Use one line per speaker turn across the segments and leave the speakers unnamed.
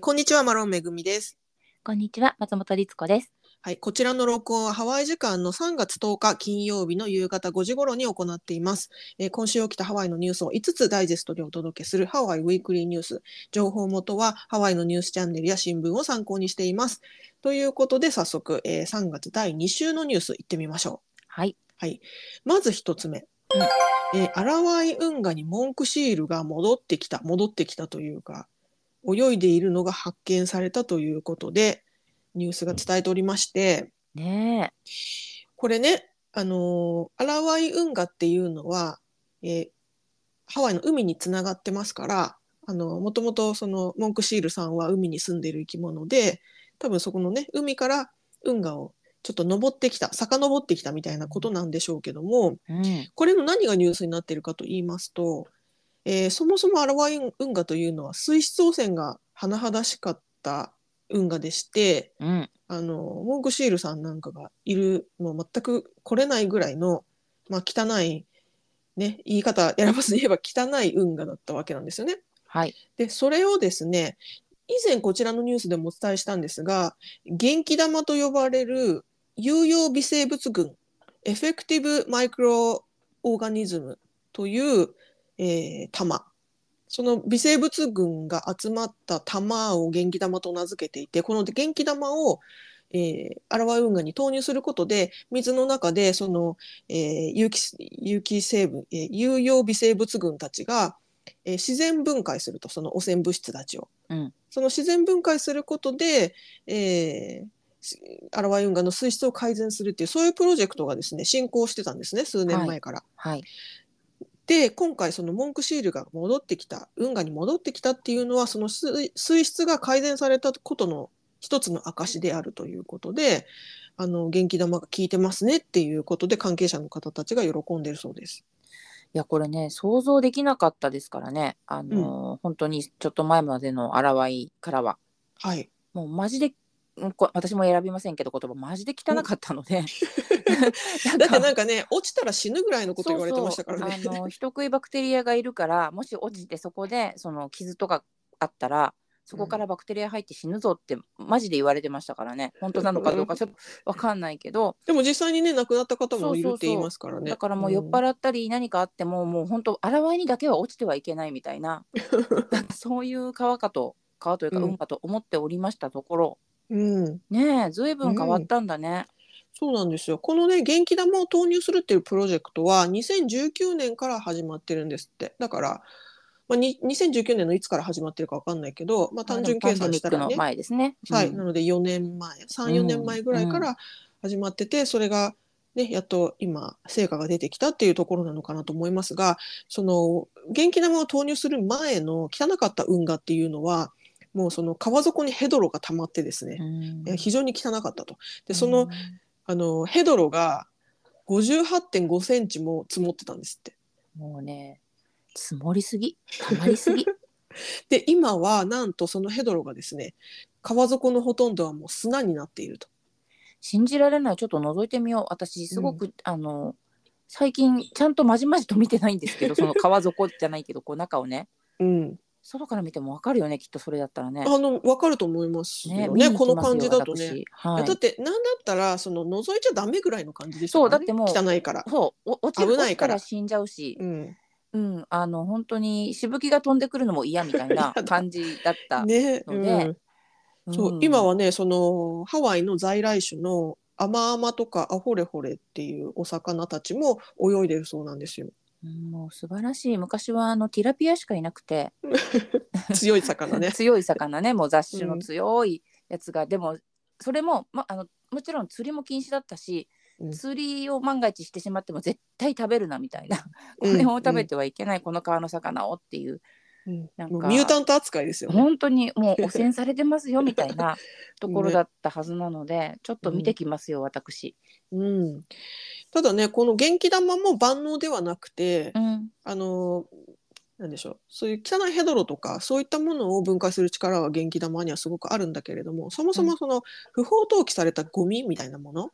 こんにちは、マロンめぐみです。
こんにちは、松本律子です。
はい、こちらの録音はハワイ時間の3月10日金曜日の夕方5時頃に行っています。えー今週起きたハワイのニュースを5つダイジェストでお届けするハワイウィークリーニュース。情報元はハワイのニュースチャンネルや新聞を参考にしています。ということで早速、えー3月第2週のニュースいってみましょ
はい。
う。はい、まず1つ目。えーアラワイ運河にモンクシールが戻ってきた戻ってきたというか泳いでいるのが発見されたということでニュースが伝えておりまして
ね
これね、あのーアラワイ運河っていうのは、えーハワイの海につながってますからあのもともとそのモンクシールさんは海に住んでいる生き物で多分そこのね海から運河をちょっと登ってきた遡ってきたみたいなことなんでしょうけども、
え。うん。
これの何がニュースになっているかと言いますと、えーそもそもアラワイ運河というのは水質汚染が甚だしかった運河でして
うん。
あのモンクシールさんなんかがいるもう全く来れないぐらいの、まあ、汚い、ね、言い方選ばずに言えば汚い運河だったわけなんですよね。
はい。
でそれをですね以前こちらのニュースでもお伝えしたんですが元気玉と呼ばれる有用微生物群エフェクティブマイクロオーガニズムという、えー玉その微生物群が集まった玉を元気玉と名付けていてこの元気玉を、えー、アラワイ運河に投入することで水の中でその、えー有機有機成分、えー有用微生物群たちが、えー自然分解するとその汚染物質たちを。
うん
その自然分解することで、えーしアラワイ運河の水質を改善するっていうそういうプロジェクトがですね進行してたんですね数年前から。
はい。
で今回そのモンクシールが戻ってきた運河に戻ってきたっていうのはその水水質が改善されたことの一つの証であるということであの元気玉が効いてますねっていうことで関係者の方たちが喜んでるそうです。
いや、これね、想像できなかったですからね。あのー本当にちょっと前までの荒わいからは。
はい、
もうマジで、私も選びませんけど言葉マジで汚かったので。
だってなんか。ね落ちたら死ぬぐらいのこと言われてましたからね。
そうそう。あの人食いバクテリアがいるからもし落ちてそこでその傷とかあったらそこからバクテリア入って死ぬぞってマジで言われてましたからね。本当なのかどうかちょっと分かんないけど。
でも実際にね亡くなった方もいるって言いますからね。
だからもう酔っ払ったり何かあっても、もう本当洗わいにだけは落ちてはいけないみたいな そういう川かと川というか
うん
運かと思っておりましたところ、
うん。
ねえずいぶん変わったんだね。
そうなんですよ。このね、元気玉を投入するっていうプロジェクトは2019年から始まってるんですって。だから、まあ、に2019年のいつから始まってるかわかんないけど、まあ、単純計算したらね
ですね。
はい、
うん
なので4年前、3、4年前ぐらいから始まってて、それがね、やっと今、成果が出てきたっていうところなのかなと思いますが、その、元気玉を投入する前の汚かった運河っていうのは、もうその川底にヘドロが溜まってですね、
うん
非常に汚かったと。で、その、あのヘドロが58.5センチも積もってたんですって。
もうね積もりすぎ。たまりすぎ。
で今はなんとそのヘドロがですね川底のほとんどはもう砂になっていると。
信じられない。ちょっと覗いてみよう。私すごく、あの最近ちゃんとまじまじと見てないんですけどその川底じゃないけどこう中をね。
うん、
外から見てもわかるよねきっとそれだったらね。
あの分かると思いますよね
見に行
この感じだとね。
私はい
だってなんだったらその覗いちゃダメぐらいの感じです
そう
からね
だってもう
汚いから。
そうお落ちる
危ないから
死んじゃうし、
うん、
うん、あの本当にしぶきが飛んでくるのも嫌みたいな 感じだった。
ね、
ので
うん、そう、
ん
今はねそのハワイの在来種のアマアマとかアホレホレっていうお魚たちも泳いでるそうなんですよ。
うんもう素晴らしい。昔はあのティラピアしかいなくて。
強い魚ね。
強い魚ね。もう雑種の強いやつが、でもそれも、ま、あのもちろん釣りも禁止だったし、
うん。
釣りを万が一してしまっても絶対食べるなみたいな、
うん。
これを食べてはいけない、この川の魚をっていう
うん
なんか。
ミュータント扱いですよね。
本当にもう汚染されてますよみたいな ところだったはずなので、ちょっと見てきますよ、私。
うん、ただねこの元気玉も万能ではなくて、
うん。
あのなんでしょう。そういう汚いヘドロとかそういったものを分解する力は元気玉にはすごくあるんだけれどもそもそもその不法投棄されたゴミみたいなもの、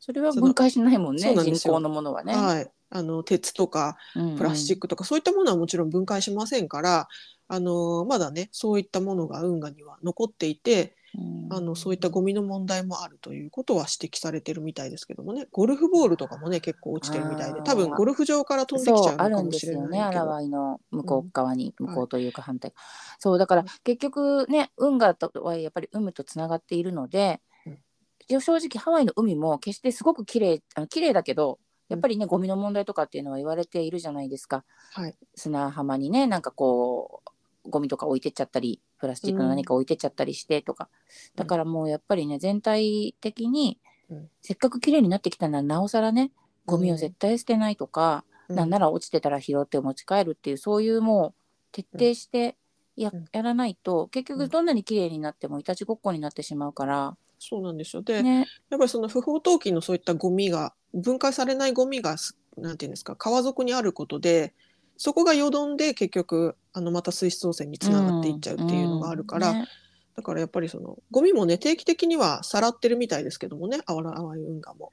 それは分解しないもんね
そうなんですよ。
人工のものはね。
はい、あの鉄とかプラスチッ
ク、
クとか、そういったものはもちろん分解しませんからあのまだねそういったものが運河には残っていて
うん。
あのそういったゴミの問題もあるということは指摘されてるみたいですけどもね。ゴルフボールとかもね結構落ちてるみたいで多分ゴルフ場から飛んできちゃうのかも
るんです
しれないけど。
よね。荒ワイの向こう側に、
うん
向こうというか反対、そうだから結局ね運河とはやっぱり海とつながっているので、
うん。
正直ハワイの海も決してすごく綺麗あ綺麗だけどやっぱりねゴミの問題とかっていうのは言われているじゃないですか。
はい。
砂浜にねなんかこうゴミとか置いてっちゃったりプラスチックの何か置いてっちゃったりしてとか、だからもうやっぱりね全体的に、
うん。
せっかく綺麗になってきたならなおさらねゴミを絶対捨てないとか、なんなら落ちてたら拾って持ち帰るっていうそういうもう徹底してや,、
うん。
やらないと結
うん
局どんなに綺麗になってもいたちごっこになってしまうから、
そうなんですよ。で、
ね。
やっぱりその不法投棄のそういったゴミが分解されないゴミがすなんていうんですか川底にあることでそこがよどんで結局あのまた水質汚染につながっていっちゃうっていうのがあるから、
うんね。
だからやっぱりそのゴミもね定期的にはさらってるみたいですけどもねあわらあわい運河も。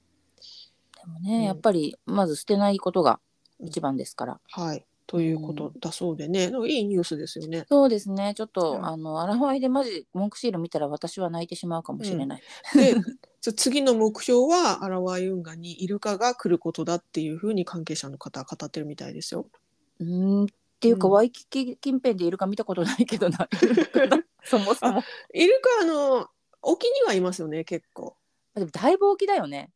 でもね、
うん。
やっぱりまず捨てないことが一番ですから。
はいということだそうでね、なんかいいニュースですよね。
そうですね。ちょっと、
うん。
あのアラファイでマジ文句シール見たら私は泣いてしまうかもしれない。
で つ次の目標はアラワイ運河にイルカが来ることだっていうふうに関係者の方は語ってるみたいですよ。
うーん。っていうか、
うん。
ワイキキ近辺でイルカ見たことないけどな そもそも。
イルカあの沖にはいますよね結構。
でもだいぶ大きだよね。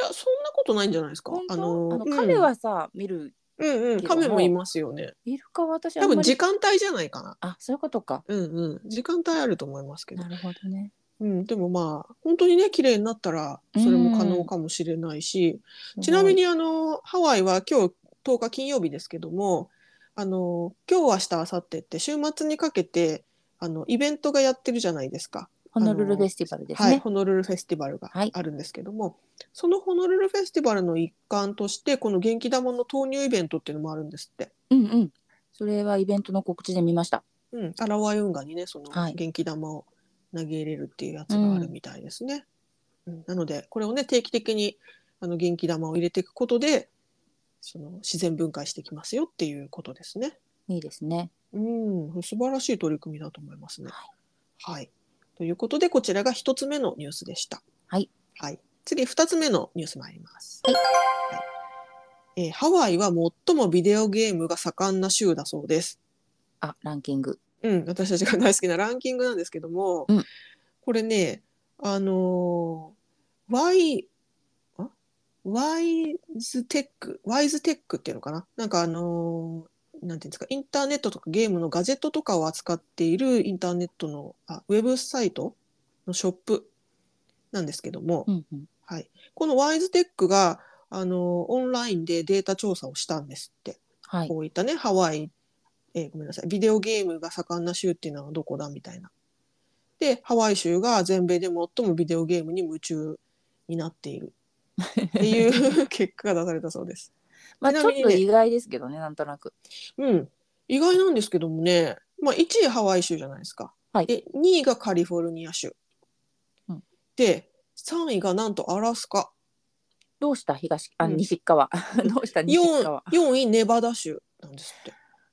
いやそんなことないんじゃないですか。
本当？あ
の
の亀はさ、見る
うんうん亀もいますよね。
イルカは私あ
多分時間帯じゃないかな。
あそういうことか
うんうん時間帯あると思いますけど
な。るほどね
うんでもまあ本当にね綺麗になったらそれも可能かもしれないし、ちなみにあのハワイは今日10日金曜日ですけどもあの今日明日明後日って週末にかけてあのイベントがやってるじゃないですか。
ホノルルフェスティバルです
はい、
ね、
ホノルルフェスティバルが
はい。
あるんですけども、そのホノルルフェスティバルの一環としてこの元気玉の投入イベントっていうのもあるんですって。
うんうん。それはイベントの告知で見ました。
うん、アラワイ運河にねその
はい。
元気玉を投げ入れるっていうやつがあるみたいですね。うん。なのでこれをね定期的にあの元気玉を入れていくことでその自然分解してきますよっていうことですね。
いいですね。
うん、素晴らしい取り組みだと思いますね。
はい。
はい。ということでこちらが一つ目のニュースでした。
はい。
はい。次二つ目のニュース参ります。
はい
はいえーハワイは最もビデオゲームが盛んな州だそうです。
あランキング
うん、私たちが大好きなランキングなんですけども、
うん
これね、あのー、ワイ、あ？ワイズテック、ワイズテックっていうのかな？なんかあのーなんていうんですか、インターネットとかゲームのガジェットとかを扱っているインターネットの、あ、ウェブサイトのショップなんですけども、
うんうん
はい。このワイズテックが、あのーオンラインでデータ調査をしたんですって。
はい
こういったね、ハワイ、えーごめんなさい、ビデオゲームが盛んな州っていうのはどこだみたいな。で、ハワイ州が全米で最もビデオゲームに夢中になっているっていう結果が出されたそうです。
まあ
ち
ょっと意外ですけどねなんとなく
うん。意外なんですけどもね、まあ、1位ハワイ州じゃないですか。
はい
で、2位がカリフォルニア州。
うん
で、3位がなんとアラスカ。
どうした？東あ、
うん
西側 どうした？西
4,
側
4位ネバダ州なんですって。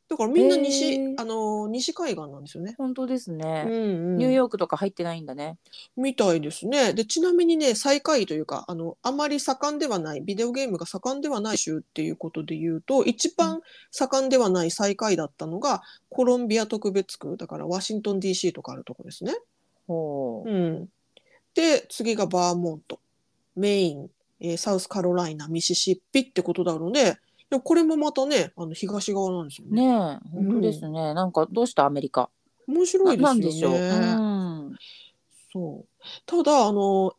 だからみんな西、
へー
あのー西海岸なんですよね。
本当ですね、
うんうん、
ニューヨークとか入ってないんだね。
みたいですね。で、ちなみにね、最下位というか、あの、あまり盛んではない、ビデオゲームが盛んではない州っていうことで言うと、一番盛んではない最下位だったのが、コロンビア特別区、だからワシントン DC とかあるとこですね。
ほう。
うん。で、次がバーモント、メイン、えーサウスカロライナ、ミシシッピってことなので、でもこれもまたね、あの東側なんですよね。
ねえ本当ですね、なんかどうしたアメリカ？
面白いですよね。
ななんでしょう、うん、
そう。ただ、あの、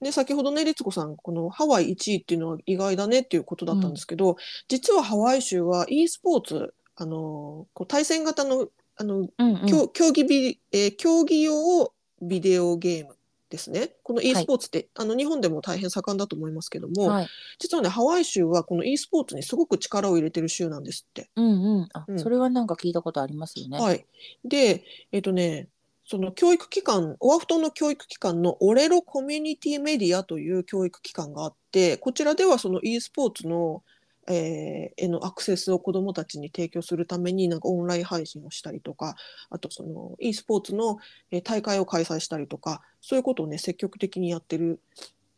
ね、先ほどね、律子さん、このハワイ1位っていうのは意外だねっていうことだったんですけど、実はハワイ州は e スポーツ、あの、こう対戦型の、あの、
うんうん。
競競技ビ、えー競技用ビデオゲームですね。この e スポーツって、あの、日本でも大変盛んだと思いますけども、
はい
実はね、ハワイ州はこの e スポーツにすごく力を入れてる州なんですって。
うんうんあ、
うん
それはなんか聞いたことありますよね、
はい。で、えっとね、その教育機関、オアフ島の教育機関のオレロコミュニティメディアという教育機関があって、こちらではその e スポーツのえーへのアクセスを子どもたちに提供するためになんかオンライン配信をしたりとかあとその e スポーツのえー大会を開催したりとかそういうことをね積極的にやってる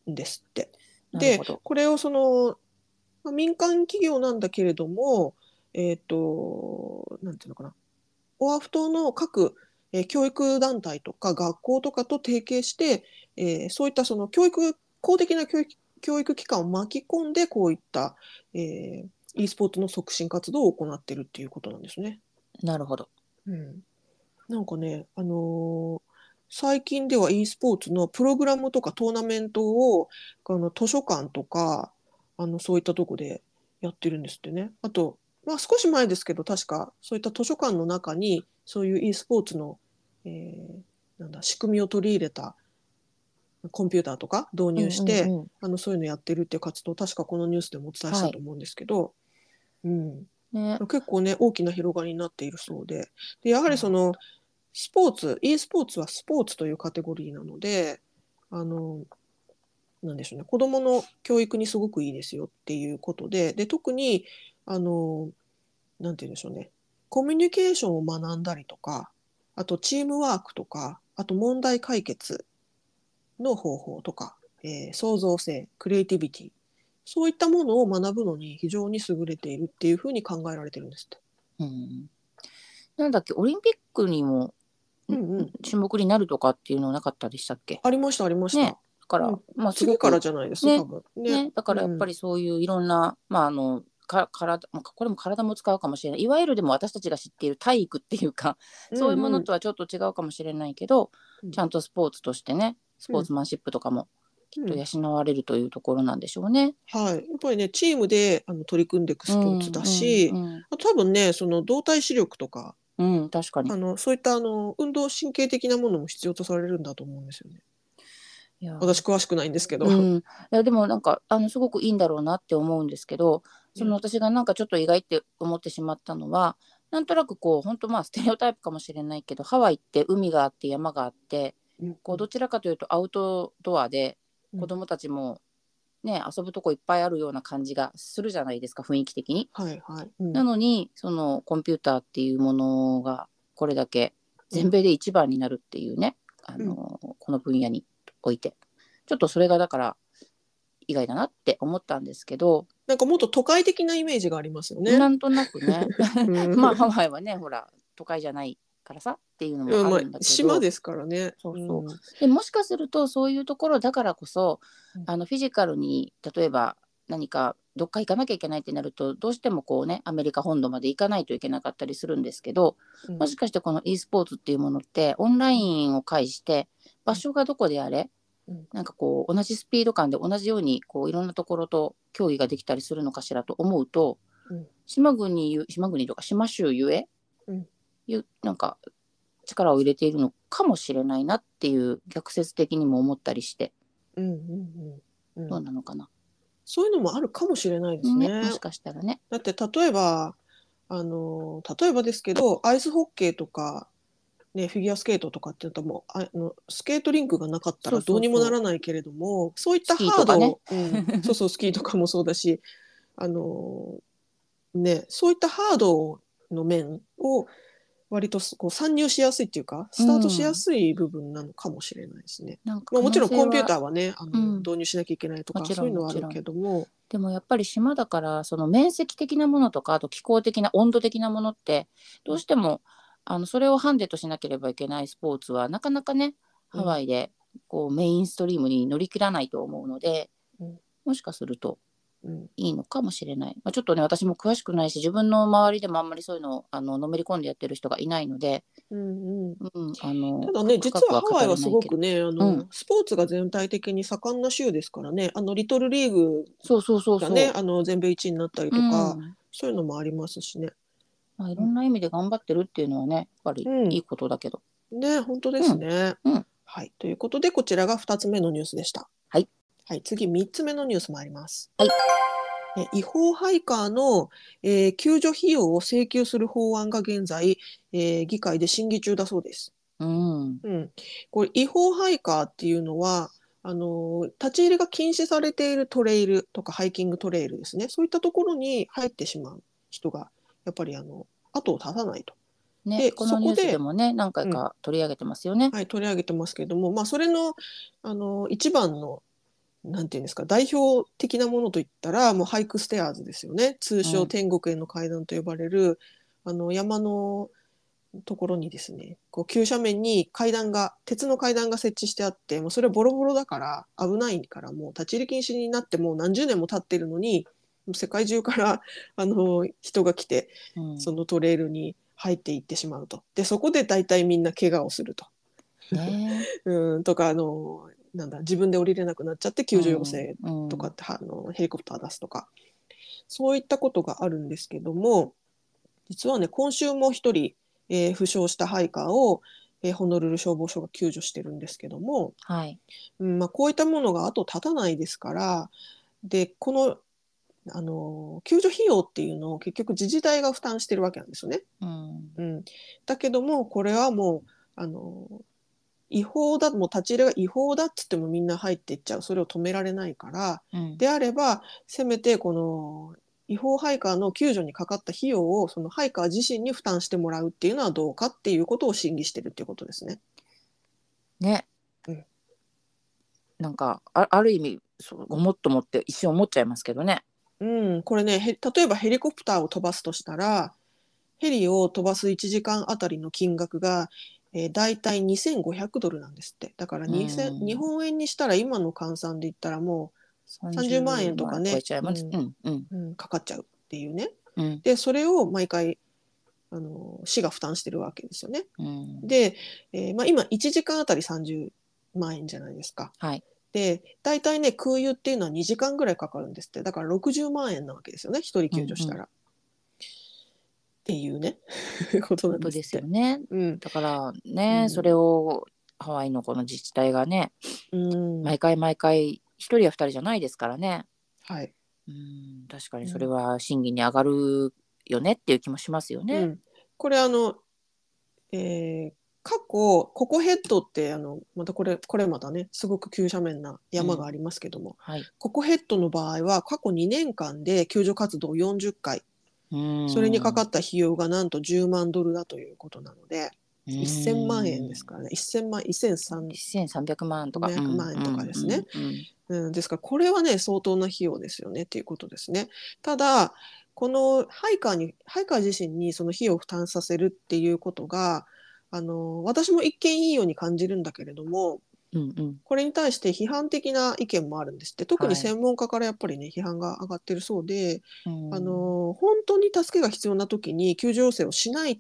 んですって。で。これをその、まあ、民間企業なんだけれどもえっ、となんていうのかなオアフ島の各、えー教育団体とか学校とかと提携して、えーそういったその教育公的な教育教育機関を巻き込んでこういった、えー、e スポーツの促進活動を行っているっていうことなんですね。
なるほど。
うん、なんかね、あのー最近では e スポーツのプログラムとかトーナメントをあの図書館とかあのそういったとこでやってるんですってね。あと、まあ、少し前ですけど確かそういった図書館の中にそういう e スポーツの、えーなんだ仕組みを取り入れたコンピューターとか導入して、
うんうんうん。
あのそういうのやってるっていう活動確かこのニュースでもお伝えしたと思うんですけど、うん、
ね、
結構ね大きな広がりになっているそうで。でやはりそのスポーツ e スポーツはスポーツというカテゴリーなのであのなんでしょうね。子どもの教育にすごくいいですよっていうことで。で特にあのなんて言うんでしょうね。コミュニケーションを学んだりとかあとチームワークとかあと問題解決の方法とか、えー創造性クリエイティビティそういったものを学ぶのに非常に優れているっていうふうに考えられてるんですって。
うん。なんだっけ、オリンピックにも
うんうん、
種目になるとかっていうのなかったでしたっけ？
ありましたありました。
ね。だから、
うん。
まあす
からじゃないです
ね。
多分。ね。
ね、だからやっぱりそういういろんな、まああのか体まあこれも体も使うかもしれない。いわゆるでも私たちが知っている体育っていうか、そういうものとはちょっと違うかもしれないけど、
うん。
ちゃんとスポーツとしてねスポーツマンシップとかもきっと養われるというところなんでしょうね。
はい、やっぱりねチームであの取り組んでいくスポーツだし、
うんうん
あと多分ねその動体視力とか
うんうん確かに。
あのそういったあの運動神経的なものも必要とされるんだと思うんですよね。
いや
私詳しくないんですけど。
うん、いやでもなんかあのすごくいいんだろうなって思うんですけどその私がなんかちょっと意外って思ってしまったのはなんとなくこう本当まあステレオタイプかもしれないけどハワイって海があって山があって
うん
こうどちらかというとアウトドアで
うん。
子供たちもね、遊ぶとこいっぱいあるような感じがするじゃないですか雰囲気的に。
はいはい。うん。
なのにそのコンピューターっていうものがこれだけ全米で一番になるっていうね、あのこの分野において。ちょっとそれがだから意外だなって思ったんですけど、
なんかもっと都会的なイメージがありますよね。
なんとなくね。
うん。
まあハワイはねほら都会じゃないからさっていうのも
あ、
あるんだけど、
島ですからね。
そうそう。ん。でもしかするとそういうところだからこそ、
うん。
あのフィジカルに例えば何かどっか行かなきゃいけないってなるとどうしてもこうねアメリカ本土まで行かないといけなかったりするんですけど、
うん。
もしかしてこの e スポーツっていうものってオンラインを介して場所がどこであれ、
うん。
なんかこう同じスピード感で同じようにこういろんなところと競技ができたりするのかしらと思うと、
うん。
島国ゆ島国とか島州ゆえ、
うん。
ゆなんか力を入れているのかもしれないなっていう逆説的にも思ったりして。
うんうんうんうん。
どうなのかな、
そういうのもあるかもしれないですね。
ねもしかしたらね。
だって例えばあの例えばですけどアイスホッケーとか、ね、フィギュアスケートとかっていうともうああのスケートリンクがなかったらどうにもならないけれどもそういったハード
ね。
を、うん。そうそうスキーとかもそうだしあの、ね、そういったハードの面を割とこう参入しやすいっていうかスタートしやすい部分なのかもしれないですね。
なんか
まあ、もちろんコンピューター
ー
はねあの、
うん。
導入しなきゃいけないとかそういうのはあるけども。
でもやっぱり島だからその面積的なものとかあと気候的な温度的なものってどうしてもあのそれをハンデとしなければいけないスポーツはなかなかね
うん。
ハワイでこうメインストリームに乗り切らないと思うので、
うん。
もしかすると。
うん
いいのかもしれない、まあ、ちょっとね私も詳しくないし自分の周りでもあんまりそういうのをあののめり込んでやってる人がいないので、
うんうん。
うん、あの
ただね、実はハワイはすごくね、あの、
うん。
スポーツが全体的に盛んな州ですからね、あのリトルリーグ
そうそうそうそう、
がね、あの全米一位になったりとか、
うん。
そういうのもありますしね。
まあ、いろんな意味で頑張ってるっていうのはねやっぱり
うん。
いいことだけど、
ね、本当ですね。
うん。うん。
はい、ということで、こちらが2つ目のニュースでした。
はい。
はい、次3つ目のニュース参ります。
はい。
え違法ハイカーの、えー救助費用を請求する法案が現在、えー議会で審議中だそうです。
うん
うん、これ違法ハイカーっていうのはあの立ち入りが禁止されているトレイルとかハイキングトレイルですねそういったところに入ってしまう人がやっぱりあの後を絶たないと。
ね
で
このニュース
そこで
でもね何回か取り上げてますよね。
はい、取り上げてますけれども、まあ、それのあの一番のなんていうんですか代表的なものといったらもうハイクステアーズですよね通
うん
称天国への階段と呼ばれる、あの山のところにですねこう急斜面に階段が鉄の階段が設置してあってもうそれはボロボロだから危ないからもう立ち入り禁止になってもう何十年も経ってるのに世界中からあの人が来て
うん
そのトレイルに入っていってしまうと。でそこで大体みんな怪我をすると。
ね
うんとかあのなんだ自分で降りれなくなっちゃって救助要請
うん
とかって、あのヘリコプター出すとかそういったことがあるんですけども実はね今週も一人、えー負傷したハイカーを、えーホノルル消防署が救助してるんですけども、
はい。
うんまあ、こういったものが後立たないですからでこのあの救助費用っていうのを結局自治体が負担してるわけなんですよね。
うん
うん、だけどもこれはもうあの違法だもう立ち入りが違法だっつってもみんな入っていっちゃう。それを止められないから。
うん。
であればせめてこの違法ハイカーの救助にかかった費用をそのハイカー自身に負担してもらうっていうのはどうかっていうことを審議してるっていうことですね。
ね、
うん。
なんかあある意味そうごもっともって一瞬思っちゃいますけどね。
うん、これねへ例えばヘリコプターを飛ばすとしたらヘリを飛ばす1時間あたりの金額が、えー、大体2500ドルなんですって。だから2000、
うん。
日本円にしたら今の換算で言ったらも30万円とかね。かかっちゃうっていうね。
うん。
でそれを毎回あの市が負担してるわけですよね。
うん。
で、えーまあ、今1時間あたり30万円じゃないですか。
はい。
で大体ね空輸っていうのは2時間ぐらいかかるんですって。だから60万円なわけですよね。1人救助したら。っていうねことなん
です。よね。
うん
だからね、
うん
それをハワイのこの自治体がね、
うん
毎回毎回一人や二人じゃないですからね。
はい
うん、確かにそれは審議に上がるよねっていう気もしますよね。
うん、これあの、えー過去ココヘッドってあのまたこれこれまたねすごく急斜面な山がありますけども、
はい。
ココヘッドの場合は過去2年間で救助活動40回
うん
それにかかった費用がなんと10万ドルだということなので、1000万円ですからね。1000万1003
1300万。とか。
500万円とかですねうん、ですからこれはね相当な費用ですよねっていうことですね。ただこのハイカーにハイカー自身にその費用を負担させるっていうことがあの私も一見いいように感じるんだけれども
うんうん。
これに対して批判的な意見もあるんですって。特
はい。
に専門家からやっぱりね批判が上がってるそうで、
うん。
あの本当に助けが必要な時に救助要請をしないっ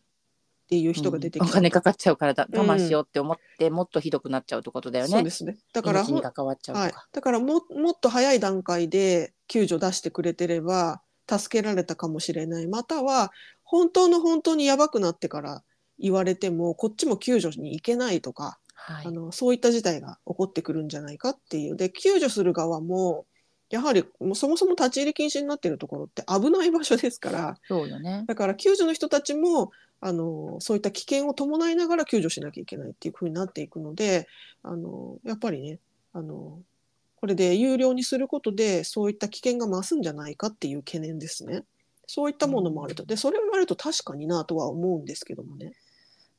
ていう人が出てきた、
うん。お金かかっちゃうからだ
うん。
我慢しようって思って、もっとひどくなっちゃうってことだよね。
そうですね。だから。はい、だからももっと早い段階で救助出してくれてれば助けられたかもしれない。または本当の本当にやばくなってから言われてもこっちも救助に行けないとか、
はい
あのそういった事態が起こってくるんじゃないかっていうで救助する側もやはりもうそもそも立ち入り禁止になっているところって危ない場所ですから
そうよね。
だから救助の人たちもあのそういった危険を伴いながら救助しなきゃいけないっていうふうになっていくのであのやっぱりねあのこれで有料にすることでそういった危険が増すんじゃないかっていう懸念ですね。そういったものもあると。でそれを言われると確かになとは思うんですけどもね。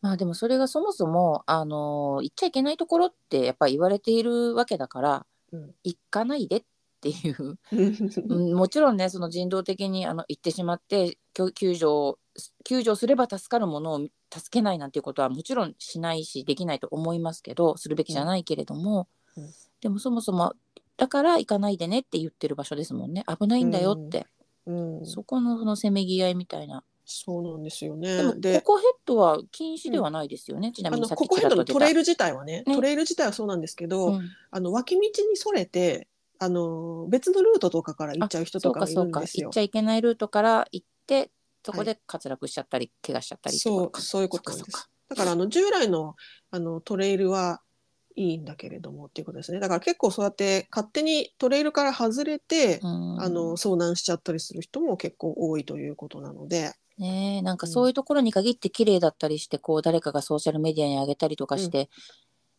まあでもそれがそもそもあの行っちゃいけないところってやっぱり言われているわけだから、
うん。
行かないでっていう、うん、もちろんねその人道的にあの行ってしまって救救助を救助すれば助かるものを助けないなんていうことはもちろんしないしできないと思いますけどするべきじゃないけれども、
うん。うん。
でもそもそもだから行かないでねって言ってる場所ですもんね。危ないんだよって、
うん、
そこのそのせめぎ合いみたいな。
そうなんですよ
でも
ね。で
ココヘッドは禁止ではないですよね、ちな
あ
みにさっき
のココヘッドのトレイル自体はね
ね。
トレイル自体はそうなんですけど、
うん。
あの脇道にそれてあの別のルートとかから行っちゃう人とかがいるんですよ。
行っち。ゃいけないルートから行ってそこで滑落しちゃったり、怪我しちゃったり
そうそういうことです。だからあの従来のあのトレイルはいいんだけれどもっていうことですね。だから結構そうやって勝手にトレイルから外れて、あの遭難しちゃったりする人も結構多いということなので、
ねえなんかそういうところに限って綺麗だったりしてこう誰かがソーシャルメディアに上げたりとかして、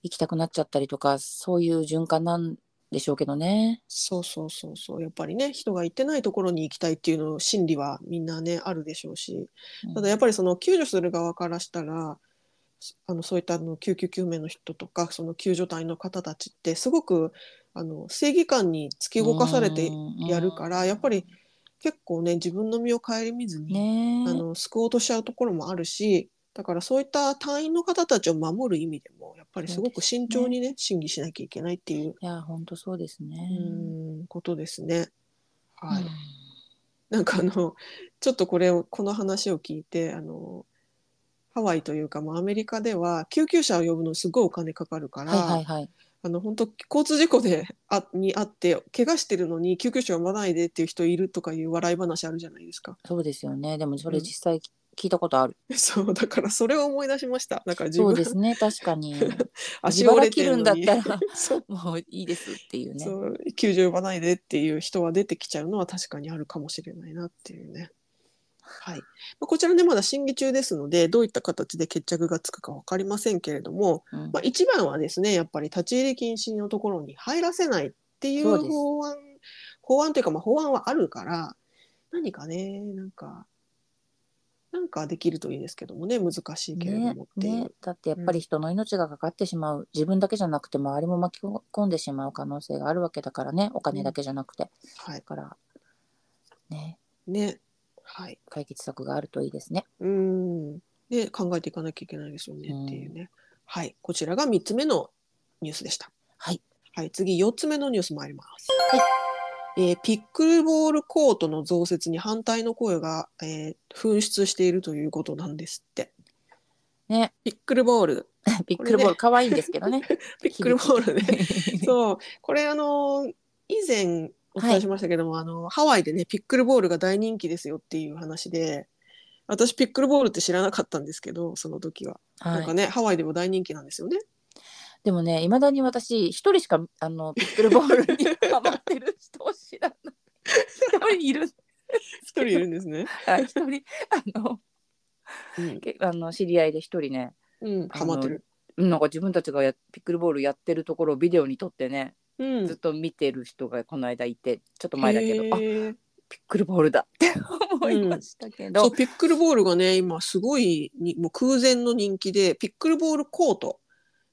行きたくなっちゃったりとかそういう循環なんでしょうけどね。
そうそうそうそう。やっぱりね人が行ってないところに行きたいっていうの心理はみんなねあるでしょうし。ただやっぱりその救助する側からしたらあのそういったあの救急救命の人とかその救助隊の方たちってすごくあの正義感に突き動かされてやるからやっぱり結構ね自分の身を顧みずに、
ね
あの救おうとしちゃうところもあるしだからそういった隊員の方たちを守る意味でもやっぱりすごく慎重にね審議しなきゃいけないっていう
いや本当そうですね。
うんことですね。はい、
うん
なんかあのちょっとこれをこの話を聞いてあのハワイというか、まあ、アメリカでは救急車を呼ぶのすごいお金かかるから、
はいはいはい。
あの本当交通事故で あにあって怪我してるのに救急車呼ばないでっていう人いるとかいう笑い話あるじゃないですか。
そうですよね。でもそれ
うん
実際聞いたことある。
そうだからそれを思い出しました。だから自分
そうですね確かに。
足折れてる
んだったら
そう
もういいですっていうね。
そう救助呼ばないでっていう人は出てきちゃうのは確かにあるかもしれないなっていうね。はい、まあこちらねまだ審議中ですのでどういった形で決着がつくか分かりませんけれども、
うん。
まあ、一番はですねやっぱり立ち入り禁止のところに入らせないっていう法案法案というかまあ法案はあるから何かねなんかなんかできるといいですけどもね難しいけれど
ね
もっていう。
ね、だってやっぱり人の命がかかってしまう、自分だけじゃなくて周りも巻き込んでしまう可能性があるわけだからね。お金だけじゃなくて、
はい。
だからね。
ねはい
解決策があるといいですね。
うん。で、考えていかなきゃいけないですよねっていうね。はい。こちらが3つ目のニュースでした。
はい。
はい。次、4つ目のニュース参ります。えーピックルボールコートの増設に反対の声が、えー噴出しているということなんですって。
ね
ピックルボール。
ビックルボール可愛いんですけどね。
ピックルボールね。
ね。
そう。これ、あのー以前お伝えしましたけども、あのハワイでね、ピックルボールが大人気ですよっていう話で、私、ピックルボールって知らなかったんですけど、その時は。
はい、
なんかね、ハワイでも大人気なんですよね。
でもねいまだに私一人しかあのピックルボールに ハマってる人を知らない。一人いる。
一人いるんですね。
はい一人あの
うん、
けあの知り合いで一人ね
うん、ハマってる。
なんか自分たちがやピックルボールやってるところをビデオに撮ってね、
うん。
ずっと見てる人がこの間いてちょっと前だけどあピックルボールだって 思いましたけど、
そう、ピックルボールがね、今すごいに、もう空前の人気で、ピックルボールコート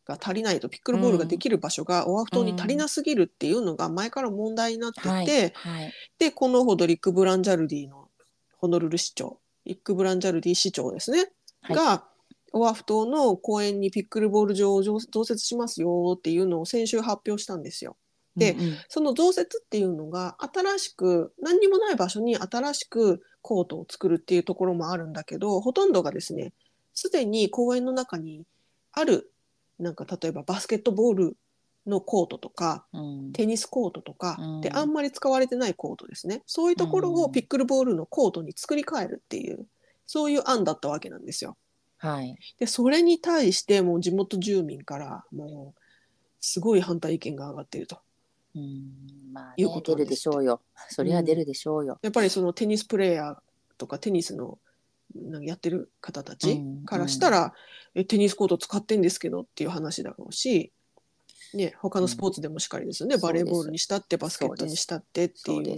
が足りないと、ピックルボールができる場所がオアフ島に足りなすぎるっていうのが前から問題になってて、
はい。はい。
で、このほどリック・ブランジャルディのホノルル市長、リック・ブランジャルディ市長ですね、
はい。
が、オアフ島の公園にピックルボール場を増増設しますよっていうのを先週発表したんですよ。で
うんうん
その増設っていうのが新しく何にもない場所に新しくコートを作るっていうところもあるんだけどほとんどがですねすでに公園の中にあるなんか例えばバスケットボールのコートとか
うん
テニスコートとか、
うん
であんまり使われてないコートですねそういうところ
うん
をピックルボールのコートに作り変えるっていうそういう案だったわけなんですよ。
はい。
でそれに対してもう地元住民からもうすごい反対意見が上がっていると。
うんまあ、
いう
ね、
こと
るでしょうよ。そ出るでしょうよ、
やっぱりそのテニスプレーヤーとかテニスのなんかやってる方たち
うん
からしたら、えテニスコート使ってんですけどっていう話だろうし、ね、他のスポーツでもしっかりですよね、
うん。
バレーボールにしたってバスケットにしたってっていう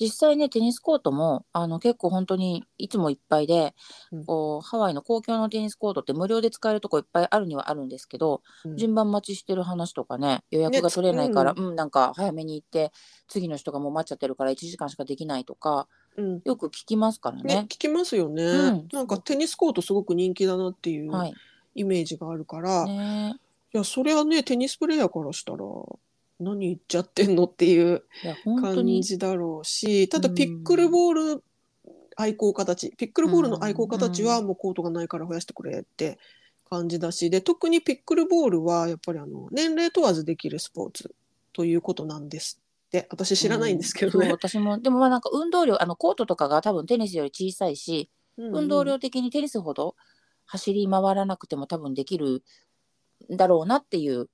実際ねテニスコートもあの結構本当にいつもいっぱいで、
うん。
こうハワイの公共のテニスコートって無料で使えるとこいっぱいあるにはあるんですけど、
うん。
順番待ちしてる話とかね予約が取れないから、うんなんか早めに行って次の人がもう待っちゃってるから1時間しかできないとか
うん。
よく聞きますから
ね。
ね。
聞きますよね、
うん。
なんかテニスコートすごく人気だなっていう
はい。
イメージがあるから、い
ね
やそれはねテニスプレーヤーからしたら何言っちゃってんのっていう感
に。
じだろうしただ
うん。
ピックルボール愛好家たちピックルボールの愛好家たちは
うん
もうコートがないから増やしてくれって感じだしで特にピックルボールはやっぱりあの年齢問わずできるスポーツということなんですって。私知らないんですけどね。
うん。私も。でもまあなんか運動量あのコートとかが多分テニスより小さいし、
うんうん。
運動量的にテニスほど走り回らなくても多分できるんだろうなっていう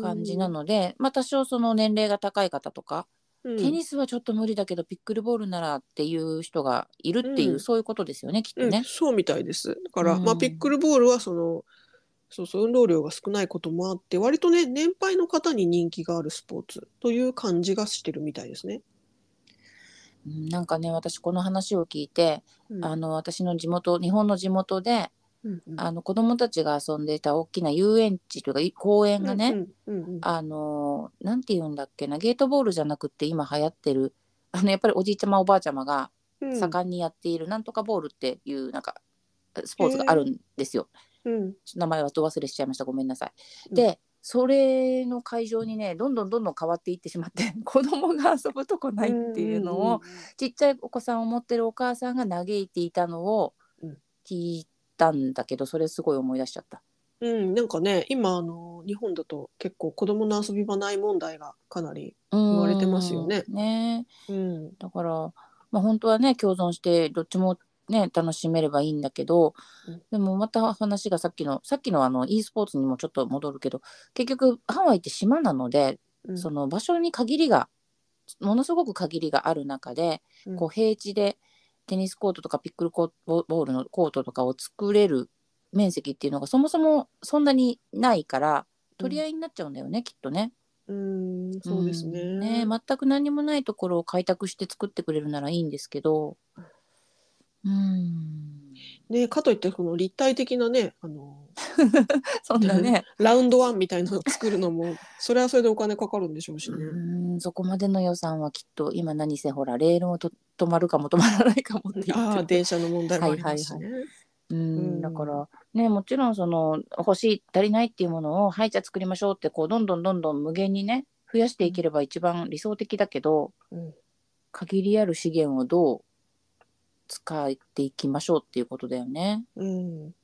感じなので、まあ多少その年齢が高い方とか、
うん
テニスはちょっと無理だけどピックルボールならっていう人がいるっていう、
うん
そういうことですよねきっと
うん
ね。
そうみたいです。だから、
うん
まあ、ピックルボールはそのそうそう運動量が少ないこともあって割とね年配の方に人気があるスポーツという感じがしてるみたいですね。
うんなんかね私この話を聞いて、
うん
あの私の地元日本の地元で
うんうん。
あの子供たちが遊んでいた大きな遊園地というかい公園がね、
うんうんうん
あのなんて言うんだっけなゲートボールじゃなくって今流行ってる あのやっぱりおじいちゃまおばあちゃまが
うん。
盛んにやっているなんとかボールっていうなんかスポーツがあるんですよ。
うん。
ちょっと名前はど忘れしちゃいました。ごめんなさい。
うん。
でそれの会場にねどんどんどんどん変わっていってしまって 子供が遊ぶとこないっていうのを、ちっちゃいお子さんを持ってるお母さんが嘆いていたのを
うん。
聞いたんだけどそれすごい思い出しちゃった。
うん、なんかね今あの日本だと結構子供の遊び場ない問題がかなり、
言
われてますよね。
ね。
うん。
だから、まあ、本当はね共存してどっちもね楽しめればいいんだけど、
うん。
でもまた話がさっきのさっきのあの e スポーツにもちょっと戻るけど結局ハワイって島なので、
うん。
その場所に限りがものすごく限りがある中で、
うん。
こう平地でテニスコートとかピックルコーボボールのコートとかを作れる面積っていうのがそもそもそんなにないから取り合いになっちゃうんだよね、きっとね。
うんそうですね,、
うん。ね全く何もないところを開拓して作ってくれるならいいんですけど。うん
ねかといってこの立体的なねあの
そんなね。
ラウンドワンみたいなのを作るのもそれはそれでお金かかるんでしょうしね。
うんそこまでの予算はきっと今何せほらレールもと止まるかも止まらないかもって
電車の問題もありますしね。
うん
うん。
だからねもちろんその欲しい足りないっていうものをはいじゃあ作りましょうってこうどんどんどんどん無限にね増やしていければ一番理想的だけど
うん。
限りある資源をどう使っていきましょうっていうことだよね。
うん、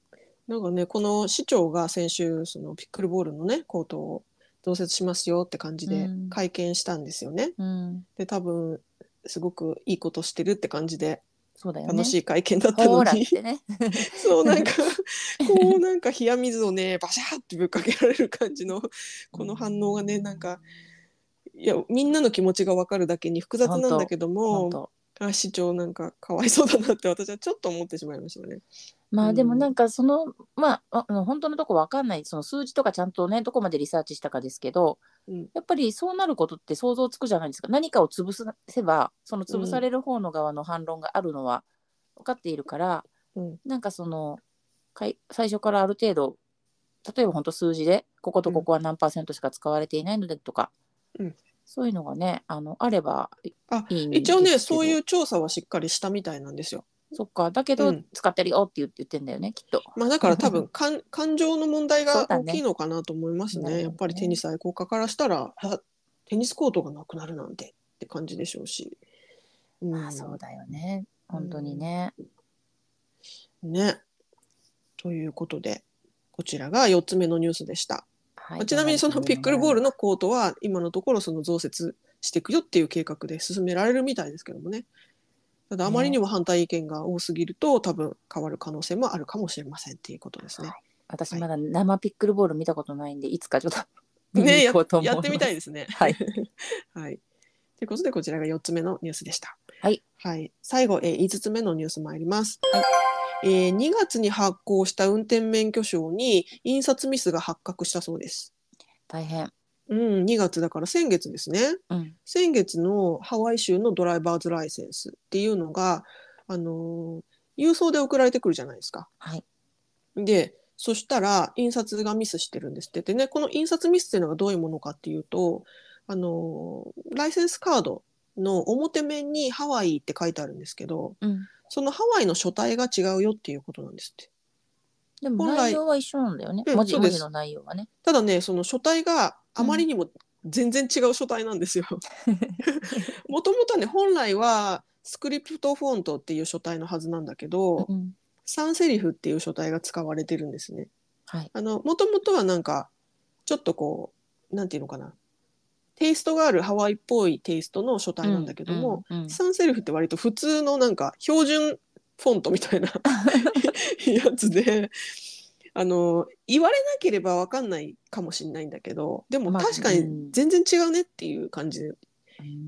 なんかねこの市長が先週そのピックルボールのねコートを増設しますよって感じで
うん
会見したんですよね。
うん、
で多分すごくいいことしてるって感じで
そうだよね。
楽しい会見だったのに、
てね。
そうなんか こうなんか冷や水をねバシャーってぶっかけられる感じのこの反応がねなんかいやみんなの気持ちが分かるだけに複雑なんだけど
本
も
当
あ市長なんかかわいそうだなって私はちょっと思ってしまいましたね。
まあでも
うん
なんかその、まああの本当のとこわかんない。その数字とかちゃんとねどこまでリサーチしたかですけど
うん。
やっぱりそうなることって想像つくじゃないですか。何かを潰せばその潰される方の側の反論があるのは分かっているから、
うん。
なんかそのかい最初からある程度例えば本当数字でこことここは何パーセントしか使われていないのでとか、
うん
そういうのがねあのあれば
あ
いいんですけど
一応ねそういう調査はしっかりしたみたいなんですよ。
そっかだけど、
うん
使ってるよって言って言ってんだよねきっと。
まあだから 多分感感情の問題が大きいのかなと思いますね。
ね
やっぱりテニス愛好家からしたらあテニスコートがなくなるなんてって感じでしょうし。うん
まあそうだよね本当にね。
ね。ということでこちらが4つ目のニュースでした。
はい
まあちなみにそのピックルボール
の
のコートは今のところその増設していくよっていう計画で進められるみたいですけどもね。ただあまりにも反対意見が多すぎると多分変わる可能性もあるかもしれませんっていうことですね。
私まだ生ピックルボール見たことないんでいつかちょっと 見こうと思います。
やってみたいですね。
はい。
はい。ということでこちらが4つ目のニュースでした。
はい。
はい、最後、えー、5つ目のニュース参ります。
はい
えー2月に発行した運転免許証に印刷ミスが発覚したそうです。
大変。
うん、2月だから先月ですね。
うん。
先月のハワイ州のドライバーズライセンスっていうのが、あのー郵送で送られてくるじゃないですか。
はい。
で、そしたら印刷がミスしてるんですって。でね、この印刷ミスっていうのがどういうものかっていうと、あのーライセンスカードの表面にハワイって書いてあるんですけど、
うん。
そのハワイの書体が違うよっていうことなんですって。
でも内容は一緒なんだよね。文字文字の内容はね。
ただね、その書体があまりにも全然違う書体なんですよ。もともとはね、本来はスクリプトフォントっていう書体のはずなんだけど、
うん。
サンセリフっていう書体が使われてるんですね。
はい。
あの、もともとはなんか、ちょっとこう、なんていうのかな。テイストがあるハワイっぽいテイストの書体なんだけども、
うん、うん
サンセリフって割と普通のなんか標準フォントみたいな やつで、あの、言われなければわかんないかもしれないんだけど、でも
まあ
確か
うん。
に全然違うねっていう感じ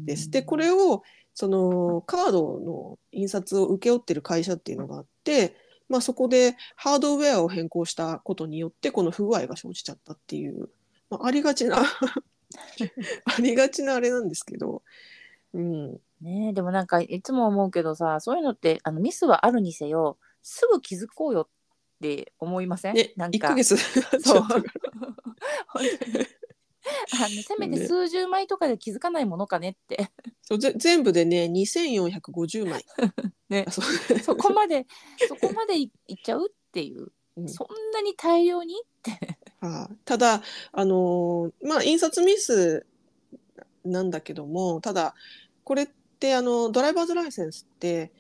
です。で、これを、そのカードの印刷を請け負ってる会社っていうのがあって、まあ、そこでハードウェアを変更したことによってこの不具合が生じちゃったっていう、まあ、ありがちな ありがちなあれなんですけど、うん、
ねえでもなんかいつも思うけどさそういうのってあのミスはあるにせよすぐ気づこうよって思いません、
ね1
なんか。あのせめて数十枚とかで気づかないものかねって。
そうぜ全部でね2450枚。
ね。
あそう。
そこまでそこまでいいっちゃうっていう、
うん。
そんなに大量に？っ て
はい。ただあのーまあ印刷ミスなんだけどもただこれってあのドライバーズライセンスって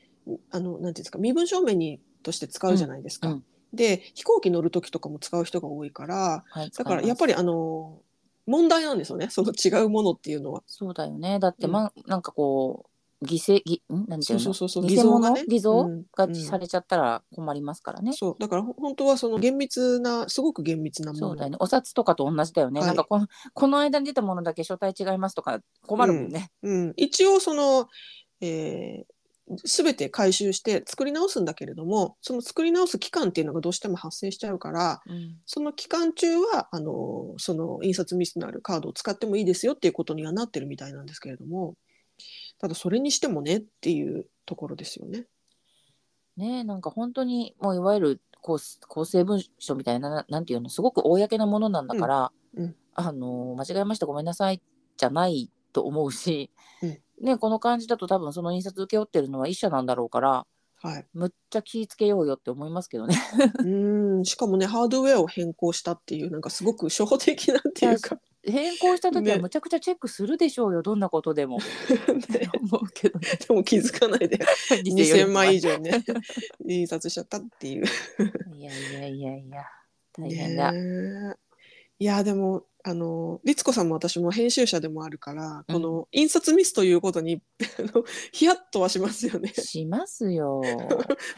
あのなんていうんですか身分証明にとして使うじゃないですか。
うんうん。
で飛行機乗る時とかも使う人が多いから
はい
だからやっぱ
り
りあの問題なんですよね。その違うものっていうのは。
そうだよね。だって、
うん。
まなんかこう犠牲ぎん？なんて
そ
いううの？
そうそうそう
偽物
ね。
偽造
うん。
が
うん
されちゃったら困りますからね、
そう。だからほ本当はその厳密なすごく厳密なもの。
そうだよね。お札とかと同じだよね、
はい。
なんかこのこの間に出たものだけ書体違いますとか困るもんね、
うん、一応その、えー、全て回収して作り直すんだけれどもその作り直す期間っていうのがどうしても発生しちゃうから
うん。
その期間中はあのその印刷ミスのあるカードを使ってもいいですよっていうことにはなってるみたいなんですけれどもただそれにしてもねっていうところですよね。
ねえなんか本当にもういわゆる構構成文書みたいなななんていうのすごく公なものなんだから、
うんうん
あの間違えましたごめんなさいじゃないと思うし、
うん
ねこの感じだと多分その印刷請け負ってるのは一社なんだろうから
はい、
むっちゃ気ぃつけようよって思いますけどね。
うんしかもねハードウェアを変更したっていうなんかすごく初歩的なっていうか、
変更した時は
ね
むちゃくちゃチェックするでしょうよ、どんなことでも。
ね
思うけどね。
でも気づかないで 2000枚以上ね印刷しちゃったっていう。
いやいやいやいや、大変だ。
いやでもあの律子さんも私も編集者でもあるから、この印刷ミスということにあのヒヤッとはしますよね。
しますよ。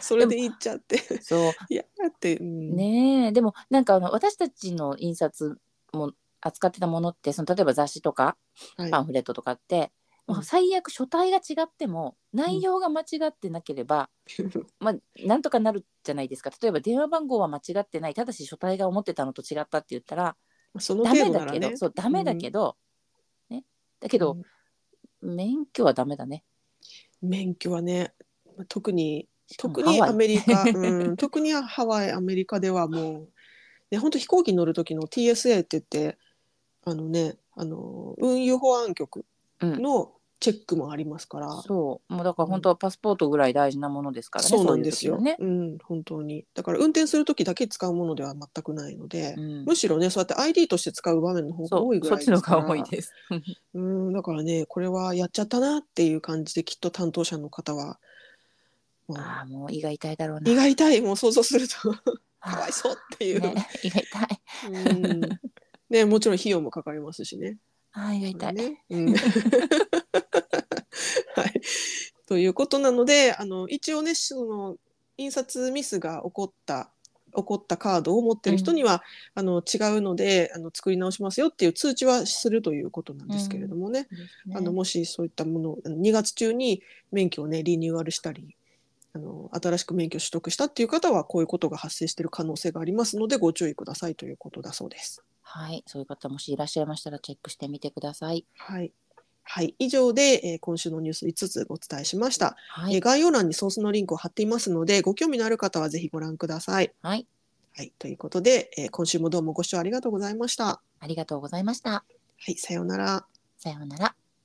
それで言っちゃって
そう。
いやだって、うん、
ねえでもなんかあの私たちの印刷も扱ってたものってその例えば雑誌とか
はい。
パンフレットとかって、
うん。
もう最悪書体が違っても内容が間違ってなければ、まあなんとかなるじゃないですか。例えば電話番号は間違ってないただし書体が思ってたのと違ったって言ったら
その
ダメだけど。そうダメだけど、ね。だけど、免許はダメだね。
免許はね特に特にアメリカ、うん、特にハワイアメリカではもう、ね、本当飛行機に乗る時の TSA って言ってあのねあの運輸保安局
うん
のチェックもありますから、
そうもうだから本当はパスポートぐらい大事なものですからね、
そうなんですよ。
そういう時はね、
うん、本当に。だから運転する時だけ使うものでは全くないので、
うん
むしろね、そうやって ID として使う場面の方が多いぐ
そうそっちの
らいですから。
が多いです。
うん、だからね、これはやっちゃったなっていう感じで、きっと担当者の方は、もう
ああもう胃が痛いだろうな。
胃が痛い、もう想像すると かわいそうっていう。
ね、胃が痛い。
うんね、もちろん費用もかかりますしね。
あー胃が痛い。
ね。うん はい。ということなので、あの一応ね、その印刷ミスが起こった起こったカードを持ってる人には、あの違うのであの作り直しますよっていう通知はするということなんですけれどもね。あのもしそういったものをあの2月中に免許をねリニューアルしたり。あの新しく免許取得したっていう方はこういうことが発生している可能性がありますのでご注意くださいということだそうです。
はい、そういう方もしいらっしゃいましたらチェックしてみてください。
はい。はい、以上で、えー今週のニュース5つお伝えしました、
はい、
えー概要欄にソースのリンクを貼っていますので、ご興味のある方はぜひご覧ください。
はい、
はい、ということで、えー今週もどうもご視聴ありがとうございました。は
ありがとうございました。
い、さようなら。
さようなら。